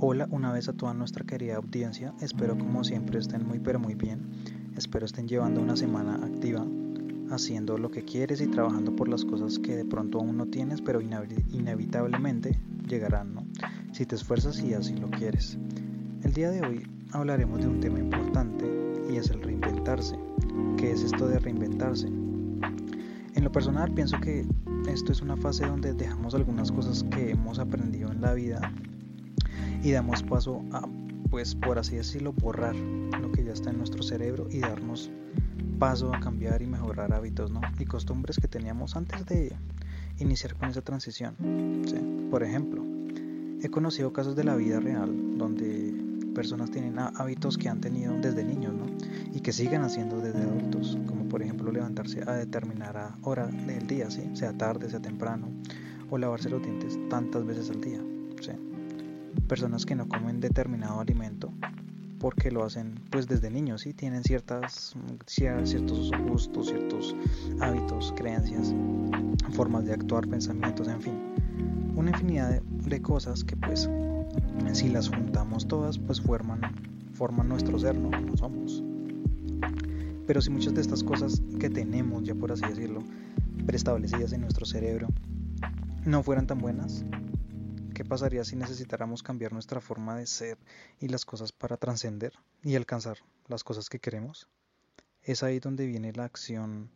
Hola una vez a toda nuestra querida audiencia, espero como siempre estén muy pero muy bien, espero estén llevando una semana activa, haciendo lo que quieres y trabajando por las cosas que de pronto aún no tienes, pero inevitablemente llegarán, ¿no? Si te esfuerzas y así lo quieres. El día de hoy hablaremos de un tema importante y es el reinventarse. ¿Qué es esto de reinventarse? En lo personal pienso que esto es una fase donde dejamos algunas cosas que hemos aprendido en la vida y damos paso a, pues por así decirlo, borrar lo que ya está en nuestro cerebro y darnos paso a cambiar y mejorar hábitos ¿no? y costumbres que teníamos antes de iniciar con esa transición. Por ejemplo, he conocido casos de la vida real donde personas tienen hábitos que han tenido desde niños ¿no? y que siguen haciendo desde adultos, como por ejemplo levantarse a determinada hora del día, ¿sí? sea tarde, sea temprano, o lavarse los dientes tantas veces al día. Personas que no comen determinado alimento porque lo hacen pues desde niños y tienen ciertas ciertos gustos ciertos hábitos creencias formas de actuar pensamientos en fin. Una infinidad de, cosas que pues si las juntamos todas pues forman forman nuestro ser no como somos. Pero si muchas de estas cosas que tenemos ya por así decirlo preestablecidas en nuestro cerebro no fueran tan buenas ¿Qué pasaría si necesitáramos cambiar nuestra forma de ser y las cosas para trascender y alcanzar las cosas que queremos? Es ahí donde viene la acción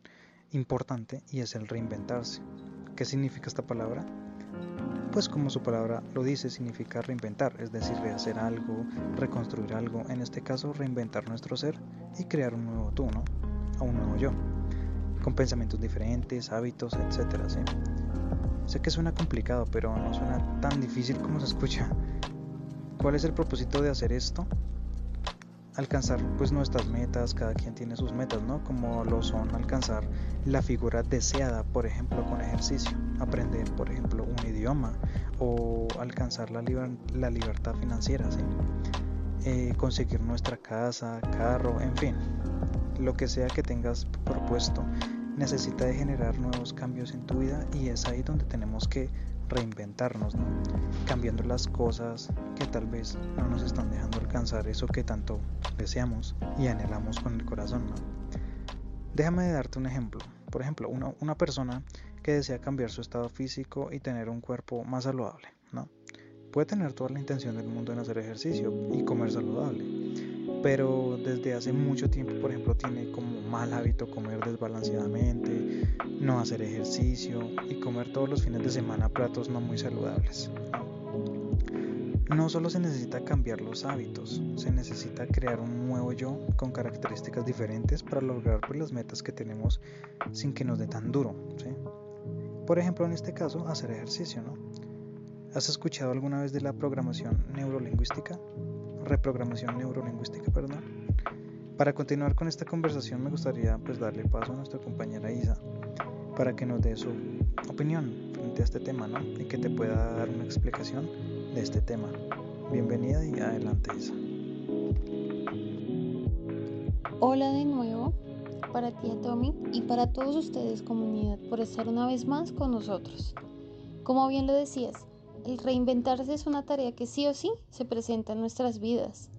importante y es el reinventarse. ¿Qué significa esta palabra? Pues como su palabra lo dice, significa reinventar, es decir, rehacer algo, reconstruir algo, en este caso reinventar nuestro ser y crear un nuevo tú, ¿no? O un nuevo yo, con pensamientos diferentes, hábitos, etcétera, ¿sí? Sé que suena complicado, pero no suena tan difícil como se escucha. ¿Cuál es el propósito de hacer esto? Alcanzar pues nuestras metas, cada quien tiene sus metas, ¿no? Como lo son alcanzar la figura deseada, por ejemplo, con ejercicio, aprender, por ejemplo, un idioma o alcanzar la, la libertad financiera, ¿sí? Eh, conseguir nuestra casa, carro, en fin, lo que sea que tengas propuesto necesita de generar nuevos cambios en tu vida y es ahí donde tenemos que reinventarnos, cambiando las cosas que tal vez no nos están dejando alcanzar eso que tanto deseamos y anhelamos con el corazón. Déjame darte un ejemplo. Por ejemplo, una, una persona que desea cambiar su estado físico y tener un cuerpo más saludable. ¿no? Puede tener toda la intención del mundo en hacer ejercicio y comer saludable pero desde hace mucho tiempo, por ejemplo, tiene como mal hábito comer desbalanceadamente, no hacer ejercicio y comer todos los fines de semana platos no muy saludables. No solo se necesita cambiar los hábitos, se necesita crear un nuevo yo con características diferentes para lograr pues, las metas que tenemos sin que nos dé tan duro. Por ejemplo, en este caso, hacer ejercicio. ¿no? ¿Has escuchado alguna vez de la programación neurolingüística? Reprogramación neurolingüística, perdón. Para continuar con esta conversación me gustaría pues darle paso a nuestra compañera Isa para que nos dé su opinión frente a este tema, ¿no? Y que te pueda dar una explicación de este tema. Bienvenida y adelante Isa. Hola de nuevo para ti Tommy y para todos ustedes comunidad por estar una vez más con nosotros. Como bien lo decías, el reinventarse es una tarea que sí o sí se presenta en nuestras vidas,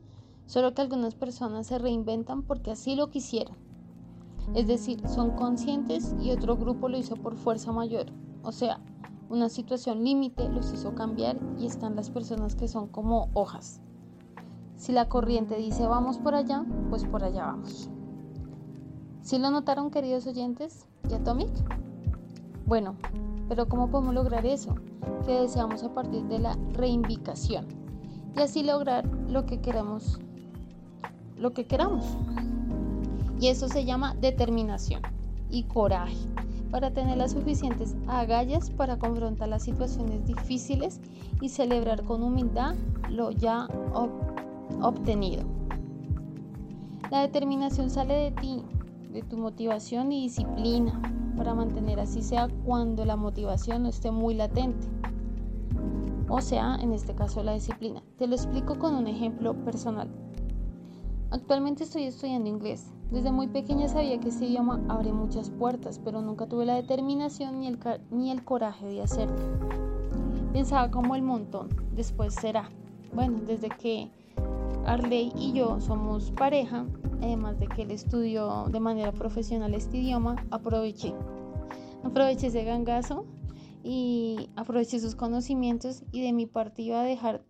solo que algunas personas se reinventan porque así lo quisieron. Es decir, son conscientes y otro grupo lo hizo por fuerza mayor. O sea, una situación límite los hizo cambiar y están las personas que son como hojas. Si la corriente dice vamos por allá, pues por allá vamos. ¿Sí lo notaron queridos oyentes y Atomic? Bueno, pero ¿cómo podemos lograr eso? Que deseamos a partir de la reivindicación y así lograr lo que queremos, lo que queramos. Y eso se llama determinación y coraje para tener las suficientes agallas para confrontar las situaciones difíciles y celebrar con humildad lo ya obtenido. La determinación sale de ti, de tu motivación y disciplina, para mantener así sea cuando la motivación no esté muy latente. O sea, en este caso la disciplina. Te lo explico con un ejemplo personal. Actualmente estoy estudiando inglés. Desde muy pequeña sabía que este idioma abre muchas puertas, pero nunca tuve la determinación ni el, ni el coraje de hacerlo. Pensaba como el montón, después será. bueno, desde que Arley y yo somos pareja, además de que él estudió de manera profesional este idioma, aproveché. Aproveché ese gangazo y aproveché sus conocimientos y de mi parte iba a dejar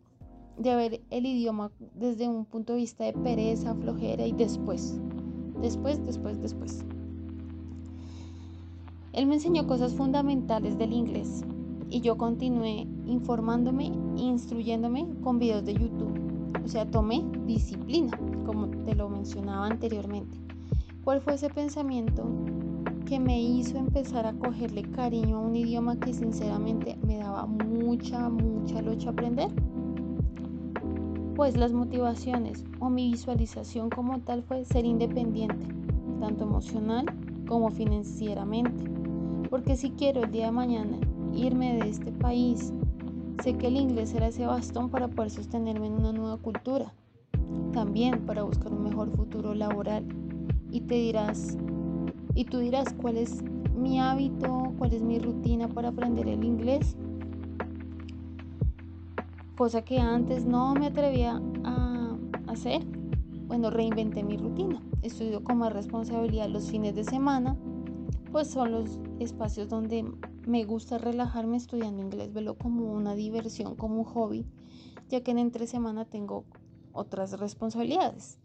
de ver el idioma desde un punto de vista de pereza, flojera y después, después, después, después. Él me enseñó cosas fundamentales del inglés y yo continué informándome e instruyéndome con videos de YouTube. O sea, tomé disciplina, como te lo mencionaba anteriormente. ¿Cuál fue ese pensamiento que me hizo empezar a cogerle cariño a un idioma que sinceramente me daba mucha, mucha lucha aprender? Pues las motivaciones o mi visualización como tal fue ser independiente, tanto emocional como financieramente. Porque si quiero el día de mañana irme de este país, sé que el inglés será ese bastón para poder sostenerme en una nueva cultura. También para buscar un mejor futuro laboral. Y te dirás, y tú dirás, ¿cuál es mi hábito? ¿Cuál es mi rutina para aprender el inglés? Cosa que antes no me atrevía a hacer. Bueno, reinventé mi rutina. Estudio con más responsabilidad los fines de semana pues son los espacios donde me gusta relajarme estudiando inglés, verlo como una diversión, como un hobby, ya que en entre semana tengo otras responsabilidades.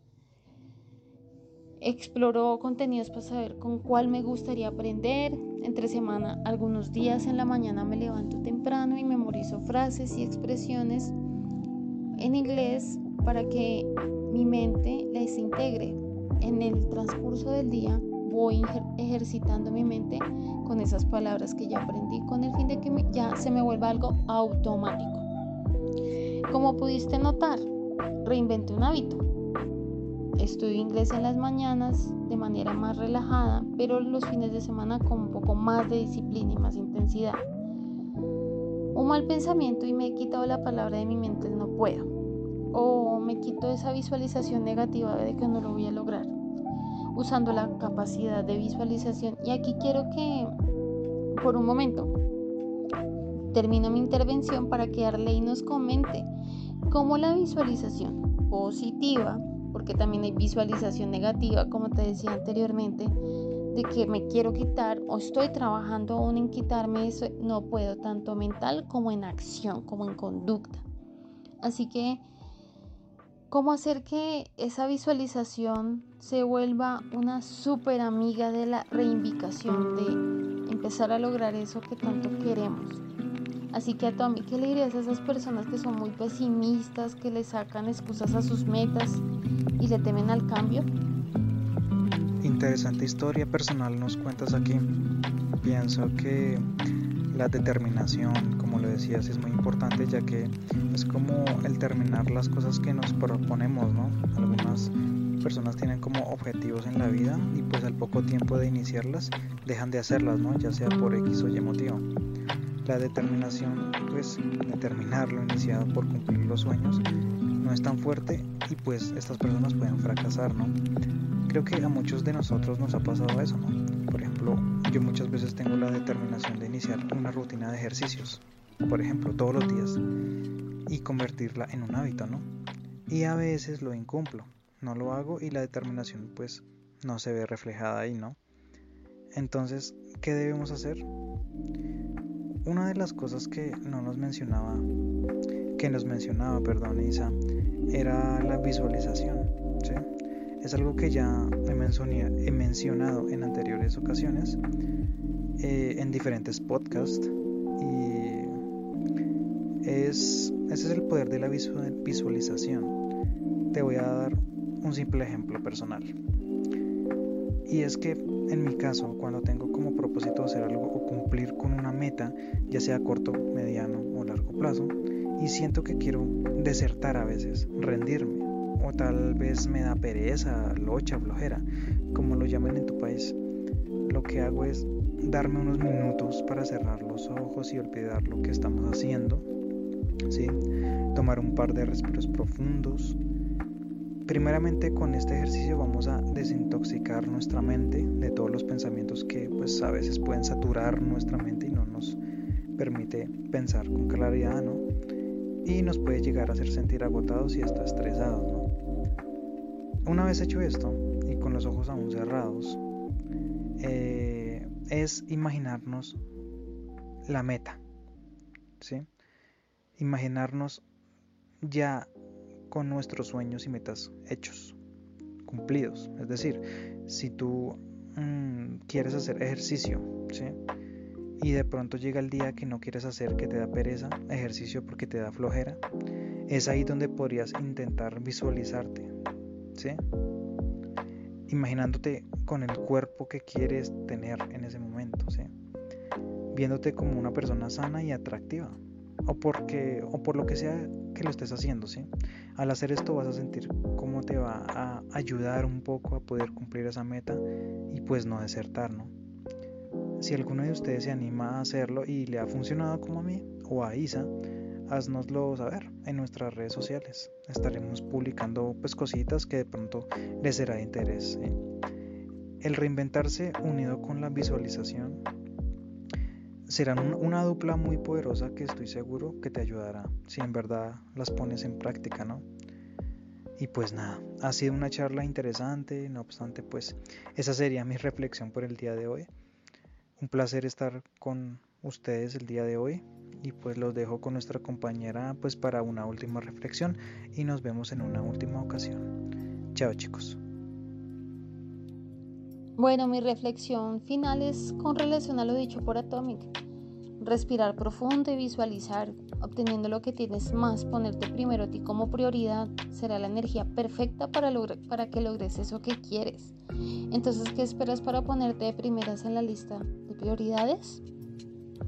Exploro contenidos para saber con cuál me gustaría aprender. Entre semana, algunos días en la mañana me levanto temprano y memorizo frases y expresiones en inglés para que mi mente les integre. En el transcurso del día voy ejercitando mi mente con esas palabras que ya aprendí con el fin de que ya se me vuelva algo automático. Como pudiste notar, reinventé un hábito. Estudio inglés en las mañanas de manera más relajada, pero los fines de semana con un poco más de disciplina y más intensidad. Un mal pensamiento y me he quitado la palabra de mi mente no puedo. O me quito esa visualización negativa de que no lo voy a lograr usando la capacidad de visualización. Y aquí quiero que por un momento termino mi intervención para que Arley nos comente cómo la visualización positiva, porque también hay visualización negativa, como te decía anteriormente, de que me quiero quitar o estoy trabajando aún en quitarme eso, no puedo, tanto mental como en acción, como en conducta. Así que cómo hacer que esa visualización se vuelva una súper amiga de la reivindicación, de empezar a lograr eso que tanto queremos. Así que a Tommy, ¿qué le dirías a esas personas que son muy pesimistas, que le sacan excusas a sus metas y le temen al cambio? Interesante historia personal nos cuentas aquí. Pienso que la determinación, lo decías, es muy importante ya que es como el terminar las cosas que nos proponemos, ¿no? Algunas personas tienen como objetivos en la vida y pues al poco tiempo de iniciarlas dejan de hacerlas, ¿no? Ya sea por X o Y motivo. La determinación, pues, de terminar lo iniciado por cumplir los sueños no es tan fuerte y pues estas personas pueden fracasar, ¿no? Creo que a muchos de nosotros nos ha pasado eso, ¿no? Por ejemplo, yo muchas veces tengo la determinación de iniciar una rutina de ejercicios, por ejemplo, todos los días, y convertirla en un hábito, ¿no? Y a veces lo incumplo, no lo hago y la determinación pues no se ve reflejada ahí, ¿no? Entonces, ¿qué debemos hacer? Una de las cosas que no nos mencionaba, que nos mencionaba, perdón, Isa, era la visualización, ¿sí? Es algo que ya he, mencionado en anteriores ocasiones, eh, en diferentes podcasts, y es, ese es el poder de la visualización. Te voy a dar un simple ejemplo personal. Y es que en mi caso, cuando tengo como propósito hacer algo o cumplir con una meta, ya sea corto, mediano o largo plazo, y siento que quiero desertar a veces, rendirme, o tal vez me da pereza, locha, flojera, como lo llamen en tu país. Lo que hago es darme unos minutos para cerrar los ojos y olvidar lo que estamos haciendo. ¿Sí? Tomar un par de respiros profundos. Primeramente con este ejercicio vamos a desintoxicar nuestra mente de todos los pensamientos que pues a veces pueden saturar nuestra mente y no nos permite pensar con claridad, ¿no? y nos puede llegar a hacer sentir agotados y hasta estresados. Una vez hecho esto y con los ojos aún cerrados, eh, es imaginarnos la meta, ¿sí? Imaginarnos ya con nuestros sueños y metas hechos, cumplidos. Es decir, si tú mm, quieres hacer ejercicio, ¿sí? y de pronto llega el día que no quieres hacer, que te da pereza, ejercicio porque te da flojera, es ahí donde podrías intentar visualizarte, ¿sí? Imaginándote con el cuerpo que quieres tener en ese momento, ¿sí? Viéndote como una persona sana y atractiva, o porque o por lo que sea que lo estés haciendo, ¿sí? Al hacer esto vas a sentir cómo te va a ayudar un poco a poder cumplir esa meta y pues no desertar, ¿no? Si alguno de ustedes se anima a hacerlo y le ha funcionado como a mí o a Isa, haznoslo saber en nuestras redes sociales. Estaremos publicando pues cositas que de pronto les será de interés. El reinventarse unido con la visualización serán una dupla muy poderosa que estoy seguro que te ayudará si en verdad las pones en práctica, ¿no? Y pues nada, ha sido una charla interesante, no obstante pues esa sería mi reflexión por el día de hoy. Un placer estar con ustedes el día de hoy y pues los dejo con nuestra compañera pues para una última reflexión y nos vemos en una última ocasión. Chao chicos. Bueno, mi reflexión final es con relación a lo dicho por Atomic. Respirar profundo y visualizar, obteniendo lo que tienes más, ponerte primero a ti como prioridad, será la energía perfecta para, para que logres eso que quieres. Entonces, ¿qué esperas para ponerte de primeras en la lista de prioridades?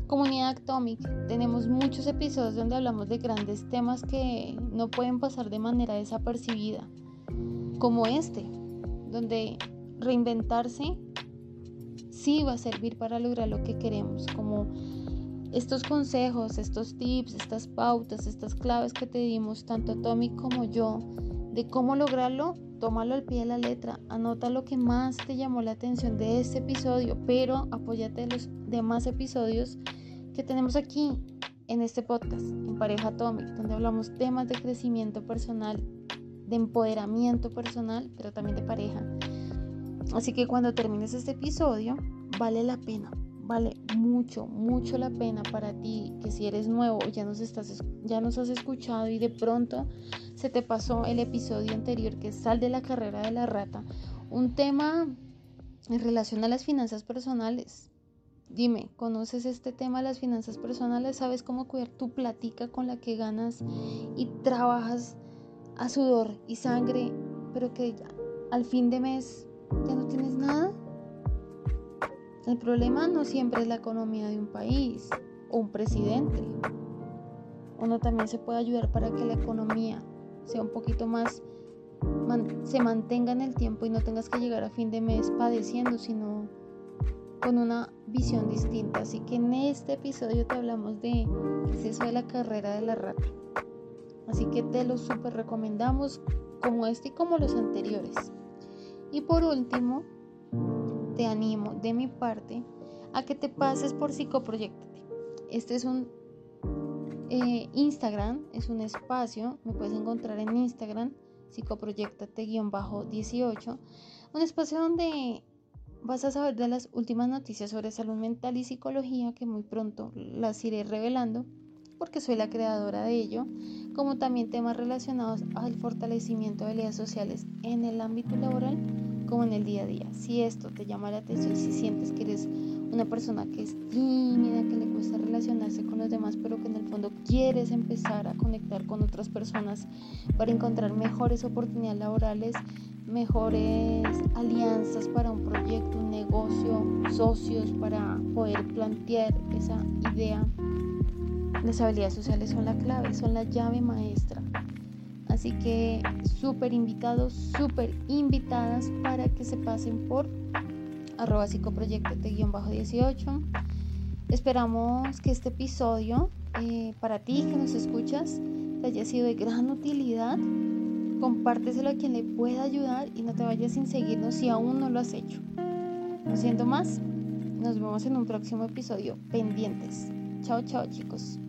Comunidad Atomic, tenemos muchos episodios donde hablamos de grandes temas que no pueden pasar de manera desapercibida, como este, donde reinventarse sí va a servir para lograr lo que queremos, como estos consejos, estos tips, estas pautas, estas claves que te dimos, tanto Atomic como yo, de cómo lograrlo, tómalo al pie de la letra, anota lo que más te llamó la atención de este episodio, pero apóyate de los demás episodios que tenemos aquí en este podcast, en Pareja Atomic, donde hablamos temas de crecimiento personal, de empoderamiento personal, pero también de pareja. Así que cuando termines este episodio, vale la pena, vale mucho, mucho la pena para ti que si eres nuevo ya nos, has escuchado y de pronto se te pasó el episodio anterior que Sal de la carrera de la rata, un tema en relación a las finanzas personales. Dime, ¿conoces este tema de las finanzas personales? ¿Sabes cómo cuidar tu platica con la que ganas y trabajas a sudor y sangre, pero que al fin de mes ya no tienes nada? El problema no siempre es la economía de un país o un presidente. Uno también se puede ayudar para que la economía sea un poquito más, se mantenga en el tiempo y no tengas que llegar a fin de mes padeciendo, sino con una visión distinta. Así que en este episodio te hablamos de qué es eso de la carrera de la rata. Así que te lo súper recomendamos como este y como los anteriores. Y por último, te animo de mi parte a que te pases por Psicoproyectate. Este es un eh, Instagram es un espacio, me puedes encontrar en Instagram, psicoproyectate-18, un espacio donde vas a saber de las últimas noticias sobre salud mental y psicología que muy pronto las iré revelando porque soy la creadora de ello, como también temas relacionados al fortalecimiento de habilidades sociales en el ámbito laboral como en el día a día. Si esto te llama la atención, si sientes que eres una persona que es tímida, que le cuesta relacionarse con los demás, pero que en el fondo quieres empezar a conectar con otras personas para encontrar mejores oportunidades laborales, mejores alianzas para un proyecto, un negocio, socios para poder plantear esa idea. Las habilidades sociales son la clave, son la llave maestra. Así que súper invitados, súper invitadas para que se pasen por arroba psicoproyectate-18. Esperamos que este episodio eh, para ti que nos escuchas te haya sido de gran utilidad. Compárteselo a quien le pueda ayudar y no te vayas sin seguirnos si aún no lo has hecho. No siento más, nos vemos en un próximo episodio pendientes. Chao, chao chicos.